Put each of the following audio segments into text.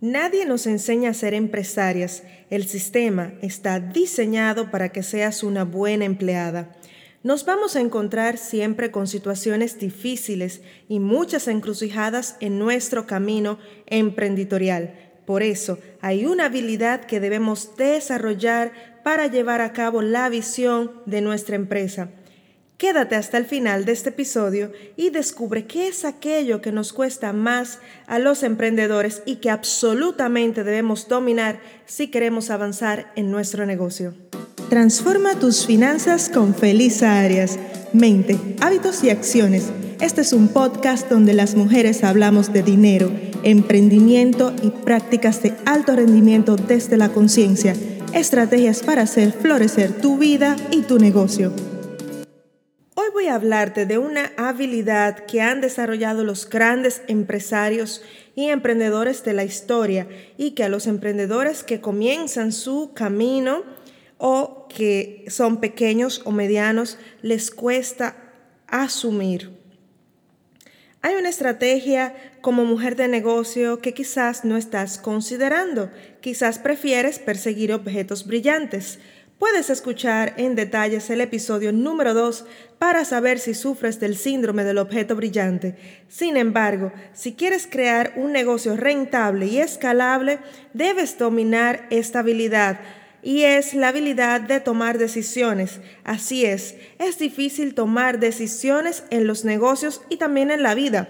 Nadie nos enseña a ser empresarias. El sistema está diseñado para que seas una buena empleada. Nos vamos a encontrar siempre con situaciones difíciles y muchas encrucijadas en nuestro camino emprenditorial. Por eso hay una habilidad que debemos desarrollar para llevar a cabo la visión de nuestra empresa. Quédate hasta el final de este episodio y descubre qué es aquello que nos cuesta más a los emprendedores y que absolutamente debemos dominar si queremos avanzar en nuestro negocio. Transforma tus finanzas con Feliz Arias. Mente, hábitos y acciones. Este es un podcast donde las mujeres hablamos de dinero, emprendimiento y prácticas de alto rendimiento desde la conciencia. Estrategias para hacer florecer tu vida y tu negocio voy a hablarte de una habilidad que han desarrollado los grandes empresarios y emprendedores de la historia y que a los emprendedores que comienzan su camino o que son pequeños o medianos les cuesta asumir. Hay una estrategia como mujer de negocio que quizás no estás considerando. Quizás prefieres perseguir objetos brillantes Puedes escuchar en detalles el episodio número 2 para saber si sufres del síndrome del objeto brillante. Sin embargo, si quieres crear un negocio rentable y escalable, debes dominar esta habilidad y es la habilidad de tomar decisiones. Así es, es difícil tomar decisiones en los negocios y también en la vida.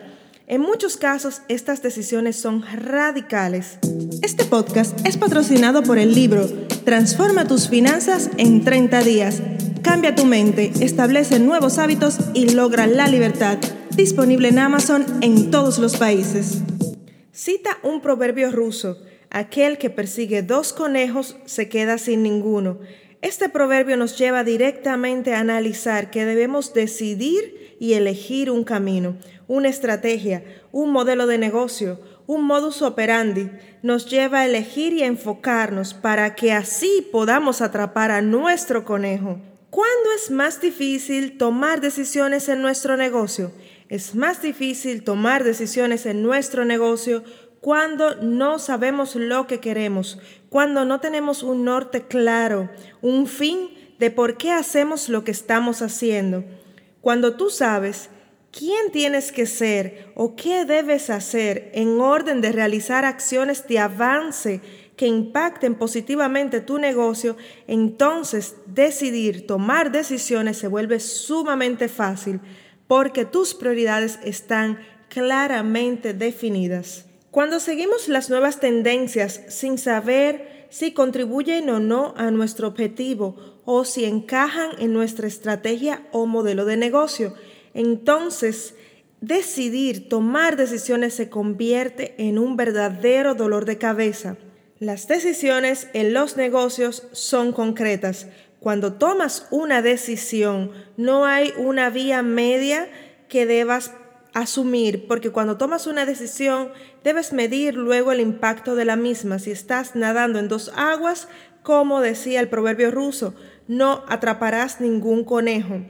En muchos casos, estas decisiones son radicales. Este podcast es patrocinado por el libro Transforma tus finanzas en 30 días. Cambia tu mente, establece nuevos hábitos y logra la libertad. Disponible en Amazon en todos los países. Cita un proverbio ruso. Aquel que persigue dos conejos se queda sin ninguno. Este proverbio nos lleva directamente a analizar que debemos decidir y elegir un camino, una estrategia, un modelo de negocio, un modus operandi, nos lleva a elegir y a enfocarnos para que así podamos atrapar a nuestro conejo. ¿Cuándo es más difícil tomar decisiones en nuestro negocio? Es más difícil tomar decisiones en nuestro negocio cuando no sabemos lo que queremos, cuando no tenemos un norte claro, un fin de por qué hacemos lo que estamos haciendo. Cuando tú sabes quién tienes que ser o qué debes hacer en orden de realizar acciones de avance que impacten positivamente tu negocio, entonces decidir tomar decisiones se vuelve sumamente fácil porque tus prioridades están claramente definidas. Cuando seguimos las nuevas tendencias sin saber si contribuyen o no a nuestro objetivo o si encajan en nuestra estrategia o modelo de negocio, entonces decidir tomar decisiones se convierte en un verdadero dolor de cabeza. Las decisiones en los negocios son concretas. Cuando tomas una decisión, no hay una vía media que debas asumir, porque cuando tomas una decisión, debes medir luego el impacto de la misma. Si estás nadando en dos aguas, como decía el proverbio ruso, no atraparás ningún conejo.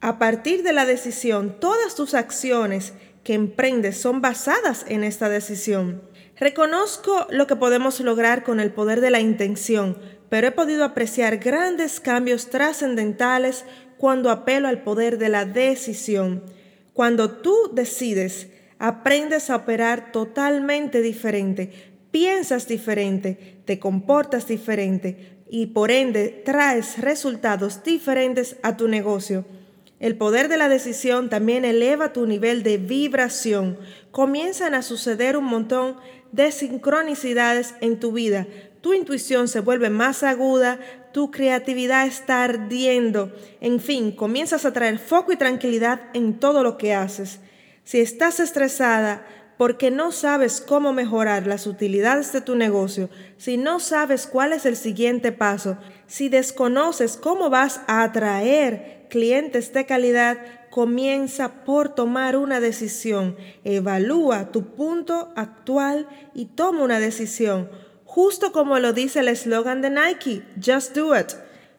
A partir de la decisión, todas tus acciones que emprendes son basadas en esta decisión. Reconozco lo que podemos lograr con el poder de la intención, pero he podido apreciar grandes cambios trascendentales cuando apelo al poder de la decisión. Cuando tú decides, aprendes a operar totalmente diferente, piensas diferente, te comportas diferente y por ende traes resultados diferentes a tu negocio. El poder de la decisión también eleva tu nivel de vibración. Comienzan a suceder un montón de sincronicidades en tu vida. Tu intuición se vuelve más aguda, tu creatividad está ardiendo. En fin, comienzas a traer foco y tranquilidad en todo lo que haces. Si estás estresada, porque no sabes cómo mejorar las utilidades de tu negocio, si no sabes cuál es el siguiente paso, si desconoces cómo vas a atraer clientes de calidad, comienza por tomar una decisión. Evalúa tu punto actual y toma una decisión. Justo como lo dice el eslogan de Nike, Just Do It.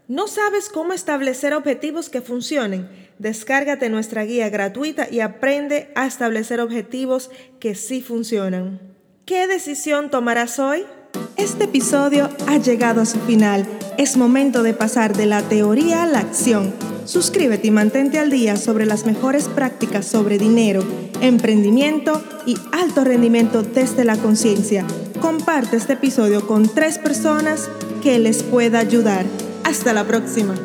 ¿No sabes cómo establecer objetivos que funcionen? Descárgate nuestra guía gratuita y aprende a establecer objetivos que sí funcionan. ¿Qué decisión tomarás hoy? Este episodio ha llegado a su final. Es momento de pasar de la teoría a la acción. Suscríbete y mantente al día sobre las mejores prácticas sobre dinero, emprendimiento y alto rendimiento desde la conciencia. Comparte este episodio con tres personas que les pueda ayudar. Hasta la próxima.